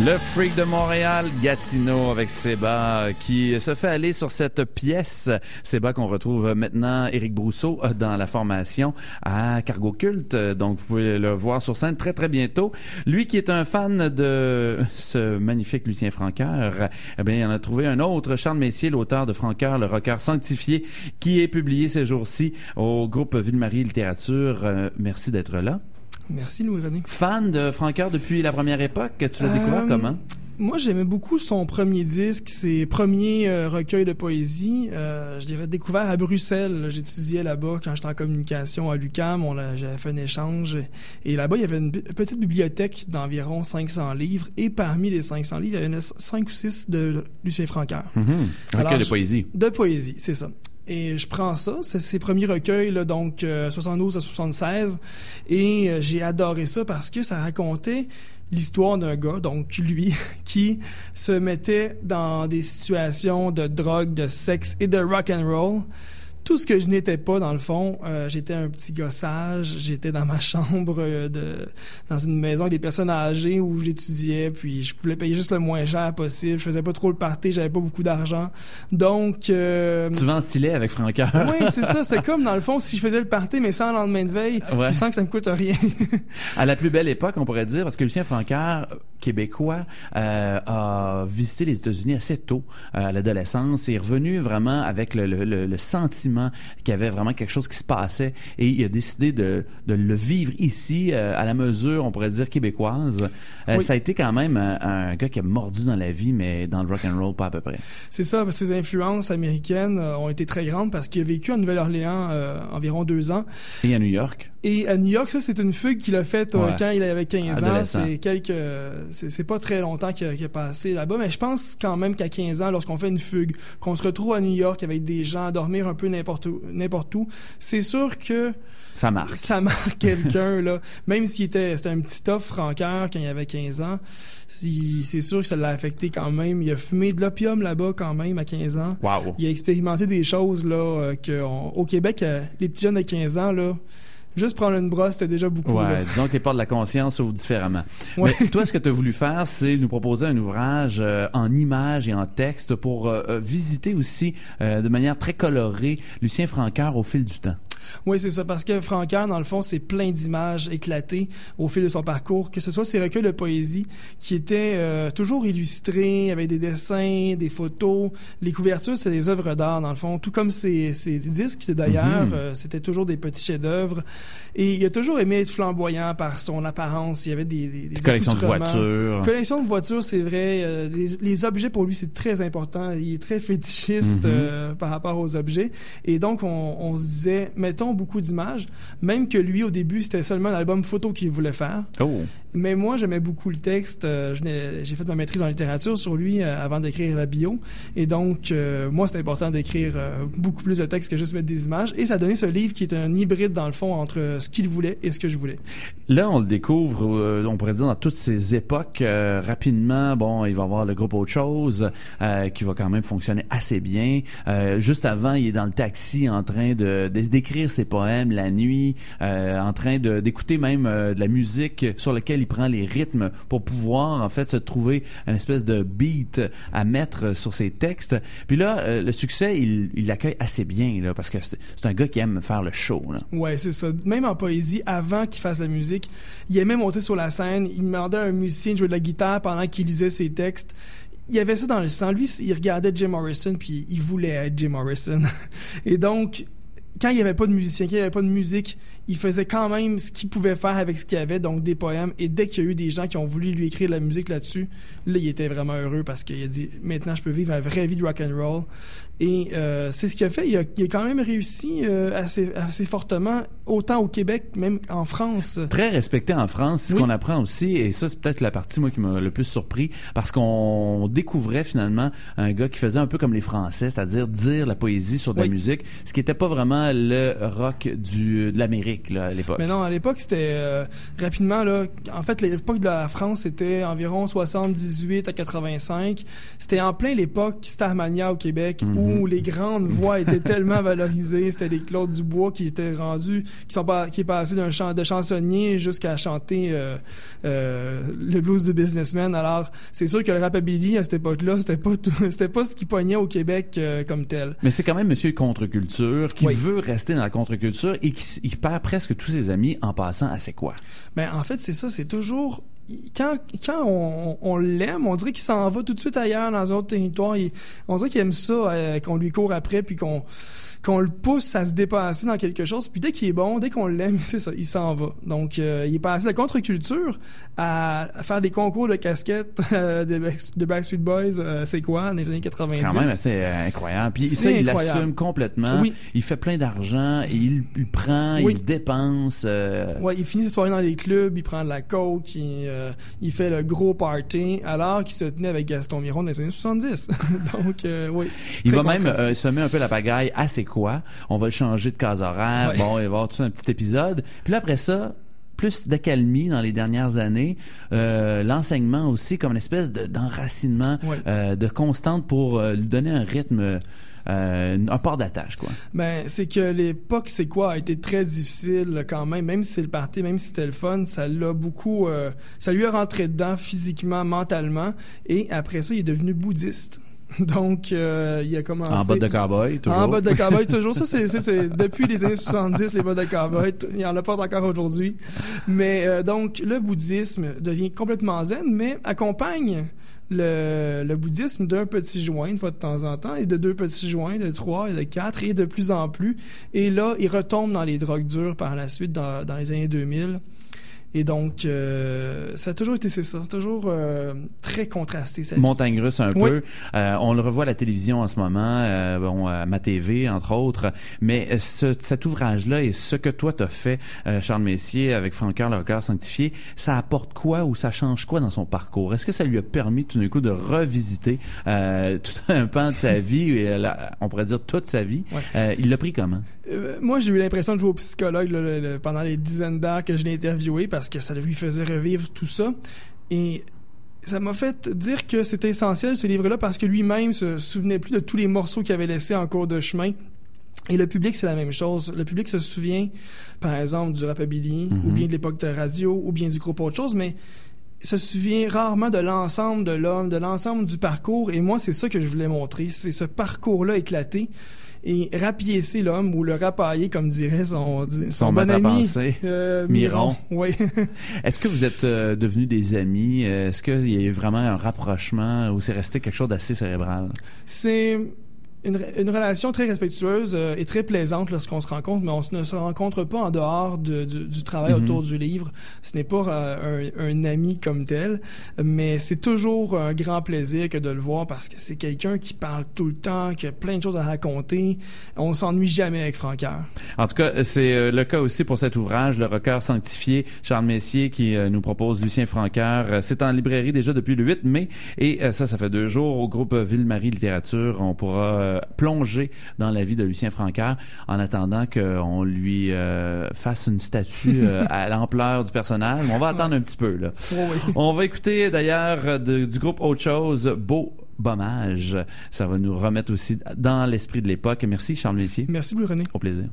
Le freak de Montréal, Gatineau, avec Seba, qui se fait aller sur cette pièce. Seba qu'on retrouve maintenant, Éric Brousseau, euh, dans la formation à Cargo Culte. Donc, vous pouvez le voir sur scène très, très bientôt. Lui qui est un fan de ce magnifique Lucien Francoeur, eh bien, il en a trouvé un autre, Charles Messier, l'auteur de Francoeur, le rocker sanctifié, qui est publié ces jours-ci au groupe Ville-Marie Littérature. Euh, merci d'être là. Merci Louis-René. Fan de Francoeur depuis la première époque, tu l'as découvert Euh, comment? Moi, j'aimais beaucoup son premier disque, ses premiers euh, recueils de poésie. Euh, je l'avais découvert à Bruxelles. J'étudiais là-bas quand j'étais en communication à a- J'avais fait un échange. Et là-bas, il y avait une petite bibliothèque d'environ 500 livres. Et parmi les 500 livres, il y en avait 5 ou 6 de Lucien. Mhm. Alors, Recueil de poésie. De poésie, c'est ça. Et je prends ça, c'est ses premiers recueils, donc euh, 72 à 76, et euh, j'ai adoré ça parce que ça racontait l'histoire d'un gars, donc lui, qui se mettait dans des situations de drogue, de sexe et de rock and roll. Tout ce que je n'étais pas dans le fond, euh, j'étais un petit gossage, j'étais dans ma chambre euh, de dans une maison avec des personnes âgées où j'étudiais, puis je voulais payer juste le moins cher possible, je faisais pas trop le party, j'avais pas beaucoup d'argent. Donc euh, Tu ventilais avec Francoeur. oui, c'est ça, c'était comme dans le fond si je faisais le party mais sans le lendemain de veille, Ouais. puis sans que ça me coûte rien. À la plus belle époque, on pourrait dire, parce que Lucien Francoeur, québécois, a visité les États-Unis assez tôt, à l'adolescence, et est revenu vraiment avec le, le, le- le sentiment qu'il y avait vraiment quelque chose qui se passait, et il a décidé de, de le vivre ici, euh, à la mesure, on pourrait dire, québécoise. Euh, Oui. Ça a été quand même un, un gars qui a mordu dans la vie, mais dans le rock and roll pas à peu près. C'est ça, ses influences américaines euh, ont été très grandes parce qu'il a vécu à Nouvelle-Orléans euh, environ deux ans. Et à New York. Et à New York, ça, c'est une fugue qu'il a faite Ouais. quand il avait 15 ans. C'est quelques, c'est pas très longtemps qu'il a, qu'il a passé là-bas, mais je pense quand même qu'à 15 ans, lorsqu'on fait une fugue, qu'on se retrouve à New York avec des gens à dormir un peu n'importe où, n'importe où, c'est sûr que Ça marque. ça marque quelqu'un là. Même s'il était, c'était un petit tough franqueur quand il avait 15 ans, c'est sûr que ça l'a affecté quand même. Il a fumé de l'opium là-bas quand même à 15 ans. Wow. Il a expérimenté des choses là euh, que on- au Québec, euh, les petits jeunes de 15 ans là, juste prendre une brosse, c'était déjà beaucoup. là. Ouais, disons que les portes de la conscience s'ouvrent différemment. Ouais. Mais toi, ce que tu as voulu faire, c'est nous proposer un ouvrage euh, en images et en texte pour euh, euh, visiter aussi euh, de manière très colorée Lucien Francoeur au fil du temps. Oui, c'est ça, parce que Francaire, dans le fond, c'est plein d'images éclatées au fil de son parcours, que ce soit ses recueils de poésie qui étaient euh, toujours illustrés avec des dessins, des photos. Les couvertures, c'était des œuvres d'art, dans le fond, tout comme ses, ses disques, d'ailleurs, Mhm. euh, c'était toujours des petits chefs-d'œuvre. Et il a toujours aimé être flamboyant par son apparence. Il y avait des, des, des Collection de voitures. Collection de voitures, c'est vrai. Euh, les, les objets, pour lui, c'est très important. Il est très fétichiste euh, par rapport aux objets. Et donc, on, on se disait, mettons beaucoup d'images. Même que lui, au début, c'était seulement un album photo qu'il voulait faire. Oh. Mais moi, j'aimais beaucoup le texte. Euh, J'ai fait ma maîtrise en littérature sur lui euh, avant d'écrire la bio. Et donc, euh, moi, c'est important d'écrire beaucoup plus de texte que juste mettre des images. Et ça a donné ce livre qui est un hybride, dans le fond, entre ce qu'il voulait et ce que je voulais. Là, on le découvre, euh, on pourrait dire, dans toutes ces époques. euh, rapidement, bon, il va y avoir le groupe Autre Chose qui va quand même fonctionner assez bien. Juste avant, il est dans le taxi en train de de- ses poèmes la nuit, euh, en train d'écouter même euh, de la musique sur laquelle il prend les rythmes pour pouvoir, en fait, se trouver une espèce de beat à mettre sur ses textes. Puis là, euh, le succès, il il l'accueille assez bien, là, parce que c'est c'est un gars qui aime faire le show, là. Ouais, c'est ça. Même en poésie, avant qu'il fasse la musique, il aimait monter sur la scène. Il demandait à un musicien de jouer de la guitare pendant qu'il lisait ses textes. Il y avait ça dans le sang. Lui, il regardait Jim Morrison, puis il voulait être Jim Morrison. Et donc, quand il n'y avait pas de musicien, quand il n'y avait pas de musique, il faisait quand même ce qu'il pouvait faire avec ce qu'il avait, donc des poèmes. Et dès qu'il y a eu des gens qui ont voulu lui écrire de la musique là-dessus, là, il était vraiment heureux parce qu'il a dit maintenant, je peux vivre la vraie vie de rock and roll. Et euh, c'est ce qu'il a fait. Il a, il a quand même réussi euh, assez, assez fortement, autant au Québec, même en France. très respecté en France. C'est ce qu'on apprend aussi, et ça, c'est peut-être la partie, moi, qui m'a le plus surpris, parce qu'on découvrait finalement un gars qui faisait un peu comme les Français, c'est-à-dire dire la poésie sur de la Oui. musique, ce qui n'était pas vraiment vraiment le rock du de l'Amérique là, à l'époque. Mais non, à l'époque, c'était euh, rapidement là. En fait, l'époque de la France, c'était environ 78 à 85. C'était en plein l'époque Starmania au Québec Mhm. où les grandes voix étaient tellement valorisées. C'était les Claude Dubois qui étaient rendus, qui sont pas, qui est passé d'un chant de chansonnier jusqu'à chanter euh, euh, le blues de businessman. Alors, c'est sûr que le rapabilly à cette époque-là, c'était pas tout- c'était pas ce qui pognait au Québec euh, comme tel. Mais c'est quand même Monsieur Contre-culture qui Oui. veut rester dans la contre-culture et qui il perd presque tous ses amis en passant à c'est quoi? Ben, en fait, c'est ça, c'est toujours. Quand, on, l'aime, on dirait qu'il s'en va tout de suite ailleurs dans un autre territoire. On dirait qu'il aime ça, euh, qu'on lui court après, puis qu'on qu'on le pousse à se dépasser dans quelque chose. Puis dès qu'il est bon, dès qu'on l'aime, c'est ça, il s'en va. Donc, euh, il est passé de la contre-culture à, à faire des concours de casquettes euh, des Backstreet Boys, euh, c'est quoi, dans les années 90. C'est quand même assez euh, incroyable. Puis ça, il l'assume complètement. Oui. Il fait plein d'argent il, il prend, Oui. il dépense. Ouais, il finit ses soirées dans les clubs, il prend de la coke, il, il fait le gros party, alors qu'il se tenait avec Gaston Miron dans les années 70. Donc, oui. Il va même semer un peu la pagaille à c'est quoi. On va le changer de case horaire. Ouais. Bon, il va y avoir tout un petit épisode. Puis là, après ça, plus d'accalmie dans les dernières années. Euh, L'enseignement aussi comme une espèce de- d'enracinement, Ouais. euh, de constante pour euh, lui donner un rythme, euh, un port d'attache, quoi. Ben, c'est que l'époque, c'est quoi, a été très difficile quand même. Même si c'est le party, même si c'était le fun, ça l'a beaucoup, euh, ça lui a rentré dedans physiquement, mentalement. Et après ça, il est devenu bouddhiste. Donc, euh, il a commencé. En botte de cowboy, toujours. En botte de cowboy, toujours. Ça, c'est, c'est, depuis les années 70, les bottes de cowboy. Il y en a pas encore aujourd'hui. Mais, euh, donc, le bouddhisme devient complètement zen, mais accompagne le, le bouddhisme d'un petit joint, une fois de temps en temps, et de deux petits joints, de trois et de quatre, et de plus en plus. Et là, il retombe dans les drogues dures par la suite, dans, dans les années 2000. Et donc, euh, ça a toujours été, c'est ça, toujours euh, très contrasté. Vie. Montagne russe un Oui. peu. Euh, on le revoit à la télévision en ce moment, euh, bon, à ma TV entre autres. Mais euh, ce- cet ouvrage-là et ce que toi t'as fait, euh, Charles Messier, avec Francoeur, le record sanctifié, ça apporte quoi ou ça change quoi dans son parcours? Est-ce que ça lui a permis tout d'un coup de revisiter euh, tout un pan de sa vie, et on pourrait dire toute sa vie? Ouais. Euh, Il l'a pris comment? Moi, j'ai eu l'impression de jouer au psychologue là, le- le- pendant les dizaines d'heures que je l'ai interviewé parce que ça lui faisait revivre tout ça. Et ça m'a fait dire que c'était essentiel ce livre-là parce que lui-même se souvenait plus de tous les morceaux qu'il avait laissés en cours de chemin. Et le public, c'est la même chose. Le public se souvient, par exemple, du rapabilly, Mhm. ou bien de l'époque de radio, ou bien du groupe autre chose, mais se souvient rarement de l'ensemble de l'homme, de l'ensemble du parcours. Et moi, c'est ça que je voulais montrer. C'est ce parcours-là éclaté et rapiécer l'homme ou le rapailler, comme dirait son, son, Son bon à ami penser. euh, Miron. Miron. Oui. Est-ce que vous êtes euh, devenus des amis? Est-ce qu'il y a eu vraiment un rapprochement ou c'est resté quelque chose d'assez cérébral? C'est une, une relation très respectueuse euh, et très plaisante lorsqu'on se rencontre, mais on ne se rencontre pas en dehors de- du, du travail Mhm. autour du livre. Ce n'est pas euh, un, un ami comme tel, mais c'est toujours un grand plaisir que de le voir parce que c'est quelqu'un qui parle tout le temps, qui a plein de choses à raconter. On s'ennuie jamais avec Francoeur. En tout cas, c'est euh, le cas aussi pour cet ouvrage, Le Record sanctifié, Charles Messier qui euh, nous propose Lucien Francaire. Euh, C'est en librairie déjà depuis le 8 mai et ça, ça fait deux jours au groupe Ville-Marie Littérature. On pourra euh, plonger dans la vie de Lucien Francaire en attendant qu'on lui euh, fasse une statue euh, à l'ampleur du personnage. On va attendre un petit peu là. Oui. On va écouter d'ailleurs du groupe Autre chose, Beau Bommage. Ça va nous remettre aussi dans l'esprit de l'époque. Merci Charles Messier. Merci, Louis René. Au plaisir.